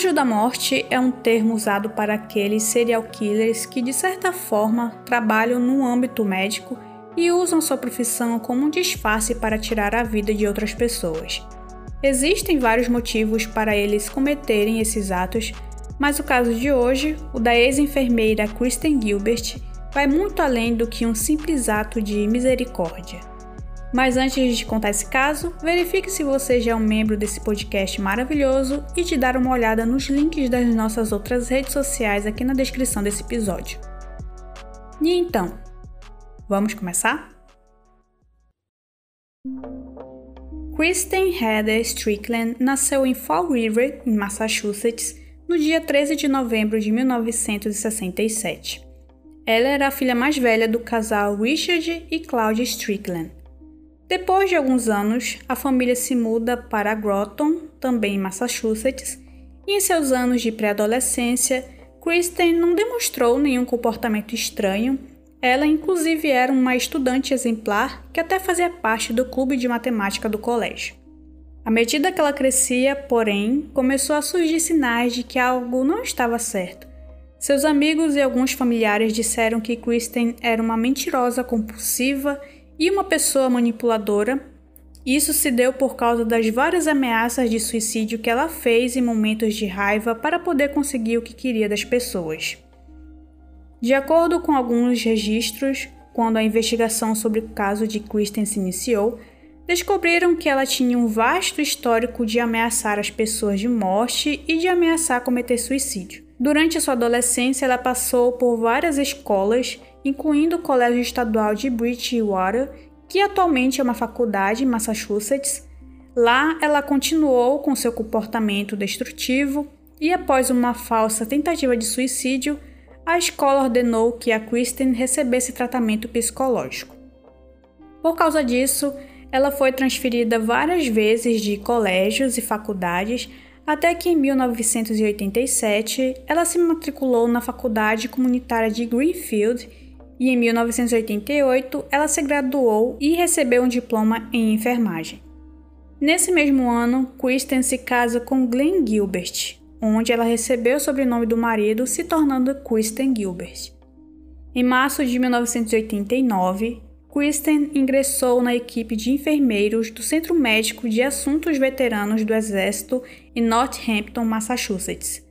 Anjo da Morte é um termo usado para aqueles serial killers que, de certa forma, trabalham no âmbito médico e usam sua profissão como um disfarce para tirar a vida de outras pessoas. Existem vários motivos para eles cometerem esses atos, mas o caso de hoje, o da ex-enfermeira Kristen Gilbert, vai muito além do que um simples ato de misericórdia. Mas antes de contar esse caso, verifique se você já é um membro desse podcast maravilhoso e de dar uma olhada nos links das nossas outras redes sociais aqui na descrição desse episódio. E então, vamos começar? Kristen Heather Strickland nasceu em Fall River, em Massachusetts, no dia 13 de novembro de 1967. Ela era a filha mais velha do casal Richard e Claudia Strickland. Depois de alguns anos, a família se muda para Groton, também em Massachusetts, e em seus anos de pré-adolescência, Kristen não demonstrou nenhum comportamento estranho. Ela, inclusive, era uma estudante exemplar que até fazia parte do clube de matemática do colégio. À medida que ela crescia, porém, começou a surgir sinais de que algo não estava certo. Seus amigos e alguns familiares disseram que Kristen era uma mentirosa compulsiva e uma pessoa manipuladora. Isso se deu por causa das várias ameaças de suicídio que ela fez em momentos de raiva para poder conseguir o que queria das pessoas. De acordo com alguns registros, quando a investigação sobre o caso de Kristen se iniciou, descobriram que ela tinha um vasto histórico de ameaçar as pessoas de morte e de ameaçar cometer suicídio. Durante sua adolescência, ela passou por várias escolas incluindo o Colégio Estadual de Bridgewater, que atualmente é uma faculdade em Massachusetts. Lá, ela continuou com seu comportamento destrutivo e, após uma falsa tentativa de suicídio, a escola ordenou que a Kristen recebesse tratamento psicológico. Por causa disso, ela foi transferida várias vezes de colégios e faculdades até que em 1987 ela se matriculou na Faculdade Comunitária de Greenfield e em 1988 ela se graduou e recebeu um diploma em enfermagem. Nesse mesmo ano, Kristen se casa com Glenn Gilbert, onde ela recebeu o sobrenome do marido, se tornando Kristen Gilbert. Em março de 1989, Kristen ingressou na equipe de enfermeiros do Centro Médico de Assuntos Veteranos do Exército em Northampton, Massachusetts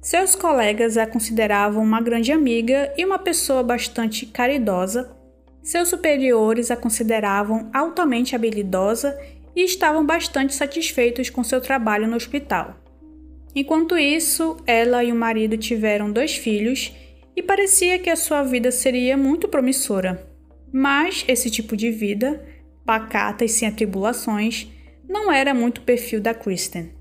seus colegas a consideravam uma grande amiga e uma pessoa bastante caridosa. Seus superiores a consideravam altamente habilidosa e estavam bastante satisfeitos com seu trabalho no hospital. Enquanto isso, ela e o marido tiveram dois filhos e parecia que a sua vida seria muito promissora. Mas esse tipo de vida, pacata e sem atribulações, não era muito o perfil da Kristen.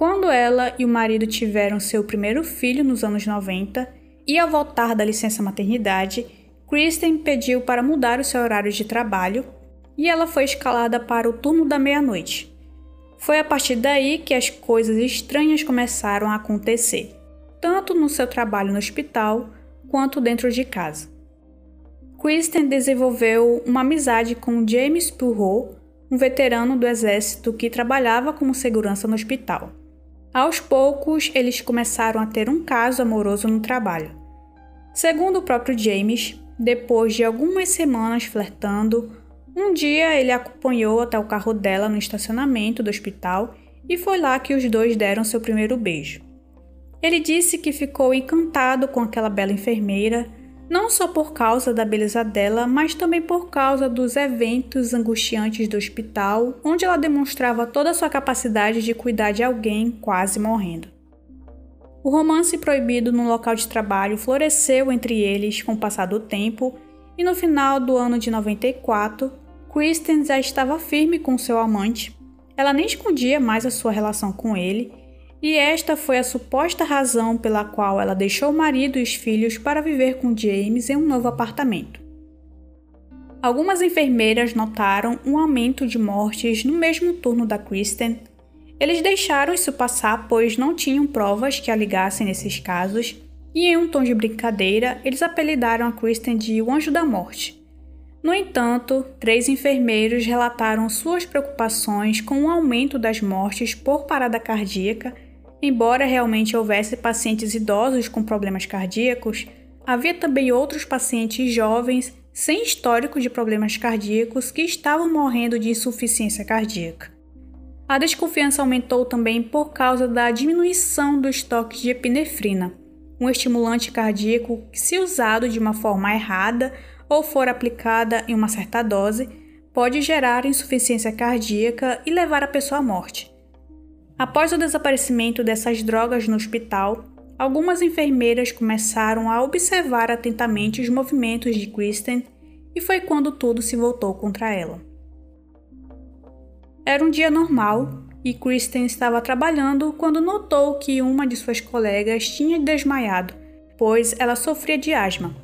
Quando ela e o marido tiveram seu primeiro filho nos anos 90 e ao voltar da licença maternidade, Kristen pediu para mudar o seu horário de trabalho e ela foi escalada para o turno da meia-noite. Foi a partir daí que as coisas estranhas começaram a acontecer, tanto no seu trabalho no hospital quanto dentro de casa. Kristen desenvolveu uma amizade com James Purro, um veterano do exército que trabalhava como segurança no hospital. Aos poucos, eles começaram a ter um caso amoroso no trabalho. Segundo o próprio James, depois de algumas semanas flertando, um dia ele acompanhou até o carro dela no estacionamento do hospital e foi lá que os dois deram seu primeiro beijo. Ele disse que ficou encantado com aquela bela enfermeira não só por causa da beleza dela, mas também por causa dos eventos angustiantes do hospital, onde ela demonstrava toda a sua capacidade de cuidar de alguém quase morrendo. O romance proibido no local de trabalho floresceu entre eles com o passar do tempo, e no final do ano de 94, Kristen já estava firme com seu amante. Ela nem escondia mais a sua relação com ele e esta foi a suposta razão pela qual ela deixou o marido e os filhos para viver com James em um novo apartamento. Algumas enfermeiras notaram um aumento de mortes no mesmo turno da Kristen. Eles deixaram isso passar pois não tinham provas que a ligassem nesses casos, e em um tom de brincadeira, eles apelidaram a Kristen de o Anjo da Morte. No entanto, três enfermeiros relataram suas preocupações com o aumento das mortes por parada cardíaca. Embora realmente houvesse pacientes idosos com problemas cardíacos, havia também outros pacientes jovens sem histórico de problemas cardíacos que estavam morrendo de insuficiência cardíaca. A desconfiança aumentou também por causa da diminuição do estoque de epinefrina, um estimulante cardíaco que, se usado de uma forma errada ou for aplicada em uma certa dose, pode gerar insuficiência cardíaca e levar a pessoa à morte. Após o desaparecimento dessas drogas no hospital, algumas enfermeiras começaram a observar atentamente os movimentos de Kristen e foi quando tudo se voltou contra ela. Era um dia normal e Kristen estava trabalhando quando notou que uma de suas colegas tinha desmaiado, pois ela sofria de asma.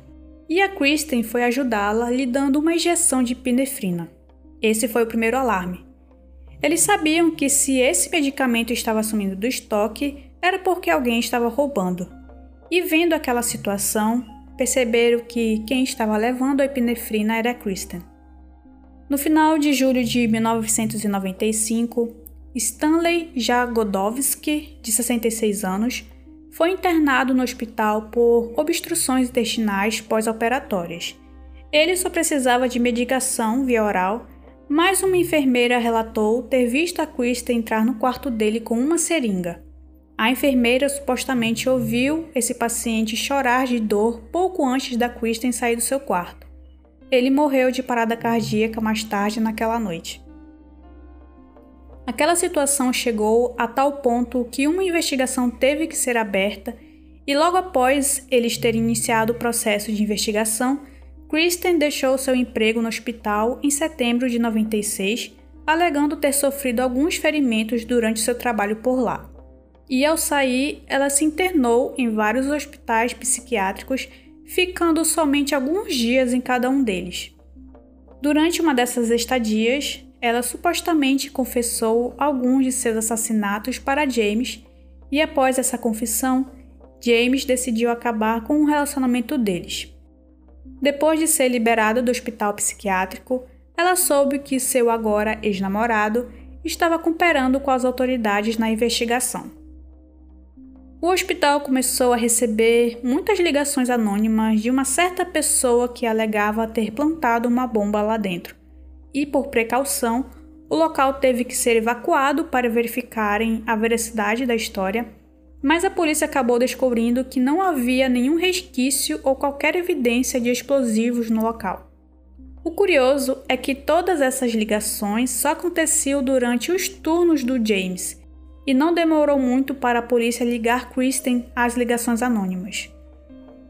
E a Kristen foi ajudá-la lhe dando uma injeção de pinefrina. Esse foi o primeiro alarme. Eles sabiam que se esse medicamento estava sumindo do estoque, era porque alguém estava roubando. E vendo aquela situação, perceberam que quem estava levando a epinefrina era Kristen. No final de julho de 1995, Stanley Jagodowski, de 66 anos, foi internado no hospital por obstruções intestinais pós-operatórias. Ele só precisava de medicação via oral, mas uma enfermeira relatou ter visto a Kristen entrar no quarto dele com uma seringa. A enfermeira supostamente ouviu esse paciente chorar de dor pouco antes da Kristen sair do seu quarto. Ele morreu de parada cardíaca mais tarde naquela noite. Aquela situação chegou a tal ponto que uma investigação teve que ser aberta e logo após eles terem iniciado o processo de investigação, Kristen deixou seu emprego no hospital em setembro de 96, alegando ter sofrido alguns ferimentos durante seu trabalho por lá e ao sair, ela se internou em vários hospitais psiquiátricos, ficando somente alguns dias em cada um deles. Durante uma dessas estadias, ela supostamente confessou alguns de seus assassinatos para James, e após essa confissão, James decidiu acabar com o relacionamento deles. Depois de ser liberada do hospital psiquiátrico, ela soube que seu agora ex-namorado estava cooperando com as autoridades na investigação. O hospital começou a receber muitas ligações anônimas de uma certa pessoa que alegava ter plantado uma bomba lá dentro. E por precaução, o local teve que ser evacuado para verificarem a veracidade da história, mas a polícia acabou descobrindo que não havia nenhum resquício ou qualquer evidência de explosivos no local. O curioso é que todas essas ligações só aconteciam durante os turnos do James e não demorou muito para a polícia ligar Kristen às ligações anônimas.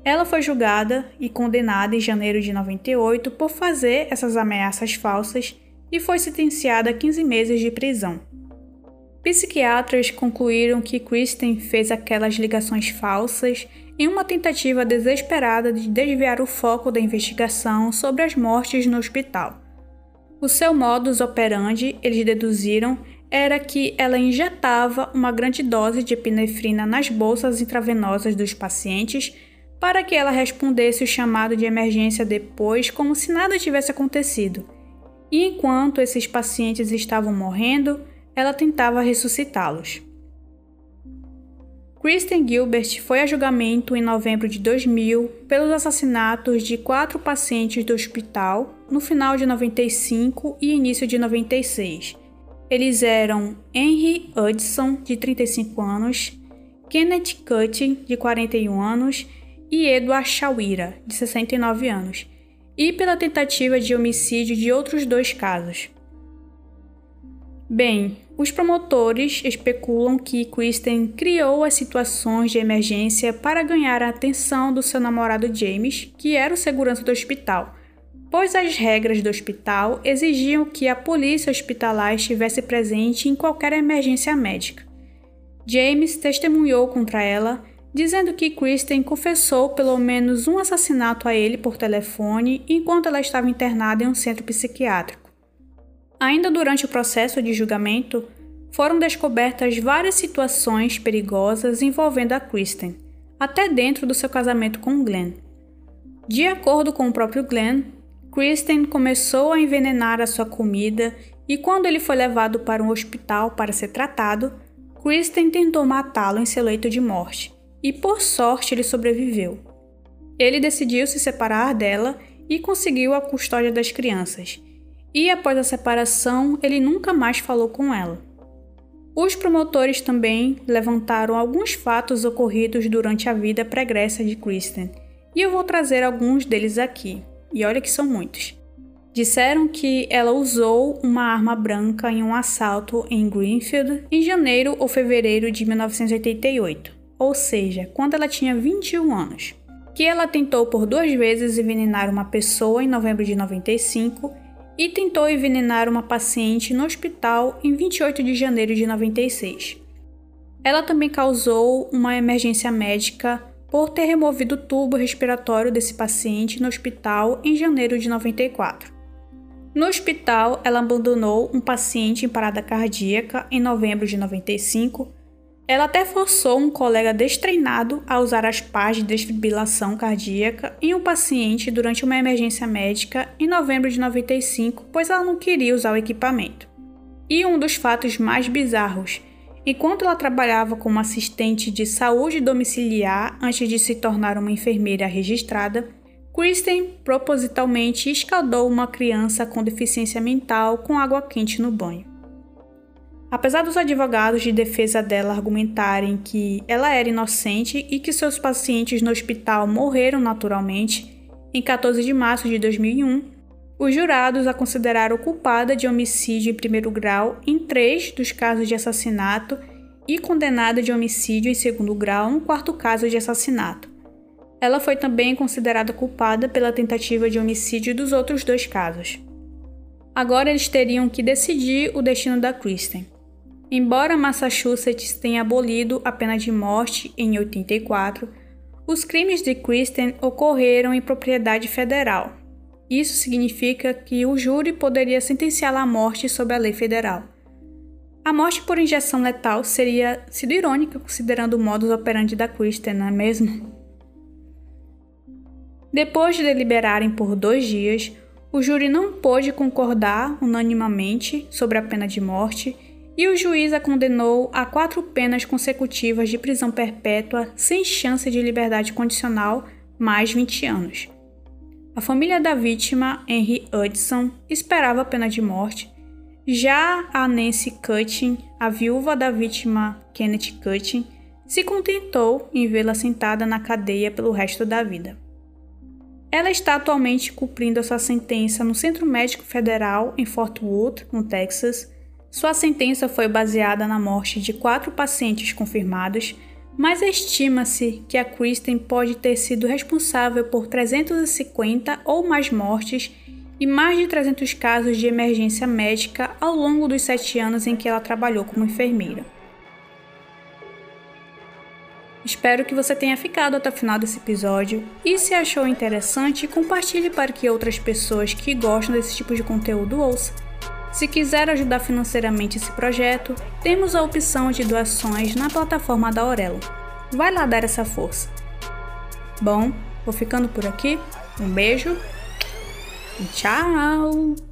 Ela foi julgada e condenada em janeiro de 98 por fazer essas ameaças falsas e foi sentenciada a 15 meses de prisão. Psiquiatras concluíram que Kristen fez aquelas ligações falsas em uma tentativa desesperada de desviar o foco da investigação sobre as mortes no hospital. O seu modus operandi, eles deduziram, era que ela injetava uma grande dose de epinefrina nas bolsas intravenosas dos pacientes para que ela respondesse o chamado de emergência depois, como se nada tivesse acontecido. E enquanto esses pacientes estavam morrendo, ela tentava ressuscitá-los. Kristen Gilbert foi a julgamento em novembro de 2000 pelos assassinatos de quatro pacientes do hospital no final de 95 e início de 96 eles eram Henry Hudson, de 35 anos, Kenneth Cutting, de 41 anos, e Edward Shawira, de 69 anos, e pela tentativa de homicídio de outros dois casos. Bem, os promotores especulam que Kristen criou as situações de emergência para ganhar a atenção do seu namorado James, que era o segurança do hospital, pois as regras do hospital exigiam que a polícia hospitalar estivesse presente em qualquer emergência médica. James testemunhou contra ela, dizendo que Kristen confessou pelo menos um assassinato a ele por telefone enquanto ela estava internada em um centro psiquiátrico. Ainda durante o processo de julgamento, foram descobertas várias situações perigosas envolvendo a Kristen, até dentro do seu casamento com Glenn. De acordo com o próprio Glenn, Kristen começou a envenenar a sua comida e quando ele foi levado para um hospital para ser tratado, Kristen tentou matá-lo em seu leito de morte e por sorte ele sobreviveu. Ele decidiu se separar dela e conseguiu a custódia das crianças. E após a separação, ele nunca mais falou com ela. Os promotores também levantaram alguns fatos ocorridos durante a vida pregressa de Kristen, e eu vou trazer alguns deles aqui, e olha que são muitos. Disseram que ela usou uma arma branca em um assalto em Greenfield em janeiro ou fevereiro de 1988, ou seja, quando ela tinha 21 anos. Que ela tentou por duas vezes envenenar uma pessoa em novembro de 95 e tentou envenenar uma paciente no hospital em 28 de janeiro de 96. Ela também causou uma emergência médica por ter removido o tubo respiratório desse paciente no hospital em janeiro de 94. No hospital, ela abandonou um paciente em parada cardíaca em novembro de 95. Ela até forçou um colega destreinado a usar as pás de desfibrilação cardíaca em um paciente durante uma emergência médica em novembro de 95, pois ela não queria usar o equipamento. E um dos fatos mais bizarros Enquanto ela trabalhava como assistente de saúde domiciliar antes de se tornar uma enfermeira registrada, Kristen propositalmente escaldou uma criança com deficiência mental com água quente no banho. Apesar dos advogados de defesa dela argumentarem que ela era inocente e que seus pacientes no hospital morreram naturalmente, em 14 de março de 2001, os jurados a consideraram culpada de homicídio em primeiro grau em três dos casos de assassinato e condenada de homicídio em segundo grau no quarto caso de assassinato. Ela foi também considerada culpada pela tentativa de homicídio dos outros dois casos. Agora eles teriam que decidir o destino da Kristen. Embora Massachusetts tenha abolido a pena de morte em 84, os crimes de Kristen ocorreram em propriedade federal. Isso significa que o júri poderia sentenciá-la à morte sob a lei federal. A morte por injeção letal seria sido irônica considerando o modus operandi da Kristen, não é mesmo? Depois de deliberarem por dois dias, o júri não pôde concordar unanimamente sobre a pena de morte e o juiz a condenou a quatro penas consecutivas de prisão perpétua sem chance de liberdade condicional, mais 20 anos. A família da vítima, Henry Hudson, esperava a pena de morte. Já a Nancy Cutting, a viúva da vítima Kenneth Cutting, se contentou em vê-la sentada na cadeia pelo resto da vida. Ela está atualmente cumprindo a sua sentença no Centro Médico Federal em Fort Worth, no Texas, sua sentença foi baseada na morte de quatro pacientes confirmados, mas estima-se que a Kristen pode ter sido responsável por 350 ou mais mortes e mais de 300 casos de emergência médica ao longo dos sete anos em que ela trabalhou como enfermeira. Espero que você tenha ficado até o final desse episódio e se achou interessante, compartilhe para que outras pessoas que gostam desse tipo de conteúdo ouçam. Se quiser ajudar financeiramente esse projeto, temos a opção de doações na plataforma da Aurelo. Vai lá dar essa força. Bom, vou ficando por aqui. Um beijo tchau!